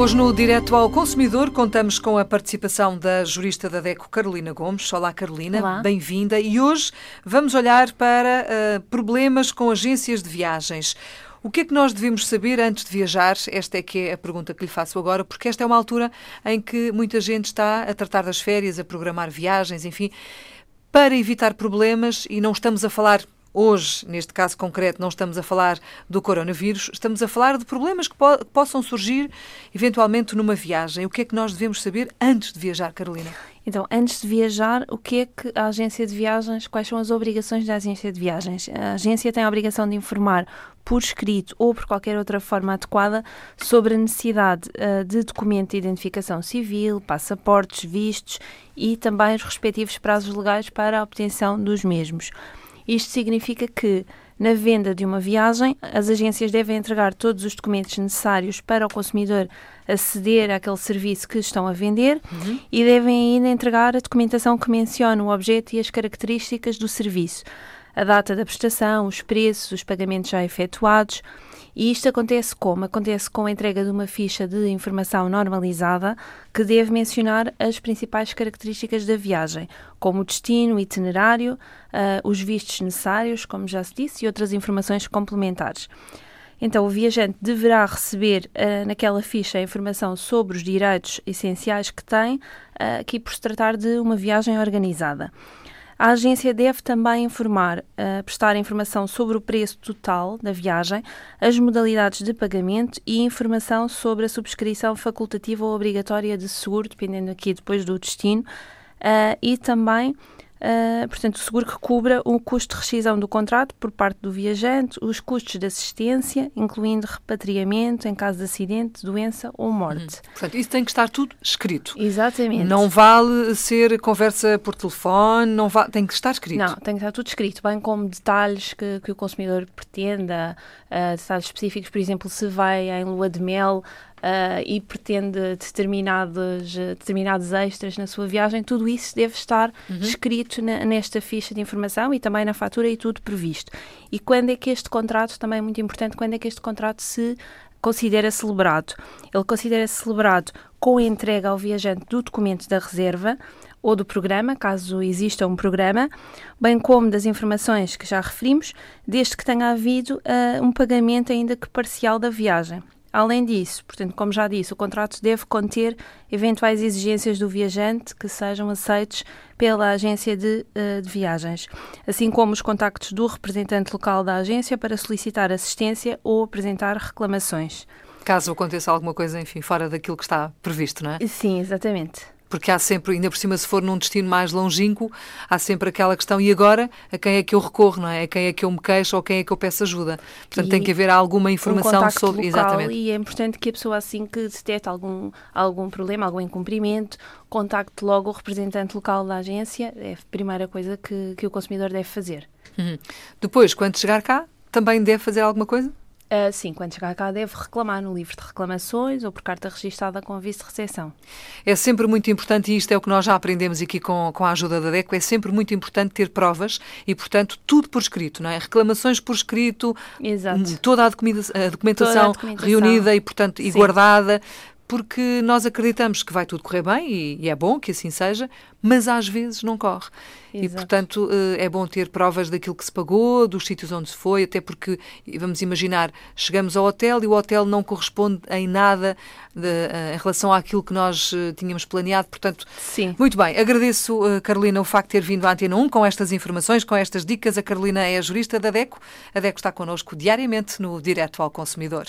Hoje no Direto ao Consumidor contamos com a participação da jurista da DECO, Carolina Gomes. Olá, Carolina, bem-vinda. E hoje vamos olhar para uh, problemas com agências de viagens. O que é que nós devemos saber antes de viajar? Esta é que é a pergunta que lhe faço agora, porque esta é uma altura em que muita gente está a tratar das férias, a programar viagens, enfim, para evitar problemas e não estamos a falar Hoje, neste caso concreto, não estamos a falar do coronavírus, estamos a falar de problemas que, po que, possam surgir eventualmente numa viagem. O que é que nós devemos saber antes de viajar, Carolina? Então, antes de viajar, o que é que a agência de viagens, quais são as obrigações da agência de viagens? A agência tem a obrigação de informar por escrito ou por qualquer outra forma adequada sobre a necessidade uh, de documento de identificação civil, passaportes, vistos e também os respectivos prazos legais para a obtenção dos mesmos. Isto significa que, na venda de uma viagem, as agências devem entregar todos os documentos necessários para o consumidor aceder àquele serviço que estão a vender uhum. e devem ainda entregar a documentação que menciona o objeto e as características do serviço, a data da prestação, os preços, os pagamentos já efetuados e isto acontece como? Acontece com a entrega de uma ficha de informação normalizada que deve mencionar as principais características da viagem, como o destino, o itinerário, uh, os vistos necessários, como já se disse, e outras informações complementares. Então, o viajante deverá receber uh, naquela ficha a informação sobre os direitos essenciais que tem, uh, aqui por se tratar de uma viagem organizada. A agência deve também informar, uh, prestar informação sobre o preço total da viagem, as modalidades de pagamento e informação sobre a subscrição facultativa ou obrigatória de seguro, dependendo aqui depois do destino, uh, e também Uh, portanto, o seguro que cubra o custo de rescisão do contrato por parte do viajante, os custos de assistência, incluindo repatriamento em caso de acidente, doença ou morte. Uhum. Portanto, isso tem que estar tudo escrito. Exatamente. Não vale ser conversa por telefone, não vale, tem que estar escrito. Não, tem que estar tudo escrito, bem como detalhes que, que o consumidor pretenda, uh, detalhes específicos, por exemplo, se vai em lua de mel, uh, e pretende determinados, determinados extras na sua viagem, tudo isso deve estar uhum. escrito na, nesta ficha de informação e também na fatura e tudo previsto. E quando é que este contrato, também é muito importante, quando é que este contrato se considera celebrado? Ele considera-se celebrado com a entrega ao viajante do documento da reserva ou do programa, caso exista um programa, bem como das informações que já referimos, desde que tenha havido uh, um pagamento ainda que parcial da viagem. Além disso, portanto, como já disse, o contrato deve conter eventuais exigências do viajante que sejam aceitos pela agência de, uh, de, viagens, assim como os contactos do representante local da agência para solicitar assistência ou apresentar reclamações. Caso aconteça alguma coisa, enfim, fora daquilo que está previsto, não é? Sim, exatamente porque há sempre, ainda por cima, se for num destino mais longínquo, há sempre aquela questão, e agora, a quem é que eu recorro, não é? A quem é que eu me queixo ou a quem é que eu peço ajuda? Portanto, e tem que haver alguma informação um sobre. Local, Exatamente. E é importante que a pessoa, assim que detecte algum, algum problema, algum incumprimento, contacte logo o representante local da agência, é a primeira coisa que, que o consumidor deve fazer. Uhum. Depois, quando chegar cá, também deve fazer alguma coisa? Uh, sim, quando chegar cá deve reclamar no livro de reclamações ou por carta registada com aviso de recepção. É sempre muito importante, e isto é o que nós já aprendemos aqui com, com a ajuda da DECO, é sempre muito importante ter provas e, portanto, tudo por escrito, não é? Reclamações por escrito, Exato. toda a, documentação, a documentação, a documentação reunida e, portanto, e guardada porque nós acreditamos que vai tudo correr bem e, e, é bom que assim seja, mas às vezes não corre. Exato. E, portanto, eh, é bom ter provas daquilo que se pagou, dos sítios onde se foi, até porque, vamos imaginar, chegamos ao hotel e o hotel não corresponde em nada de, eh, em relação àquilo que nós eh, tínhamos planeado. Portanto, Sim. muito bem. Agradeço, Carolina, o facto de ter vindo à Antena 1 com estas informações, com estas dicas. A Carolina é a jurista da DECO. A DECO está connosco diariamente no Direto ao Consumidor.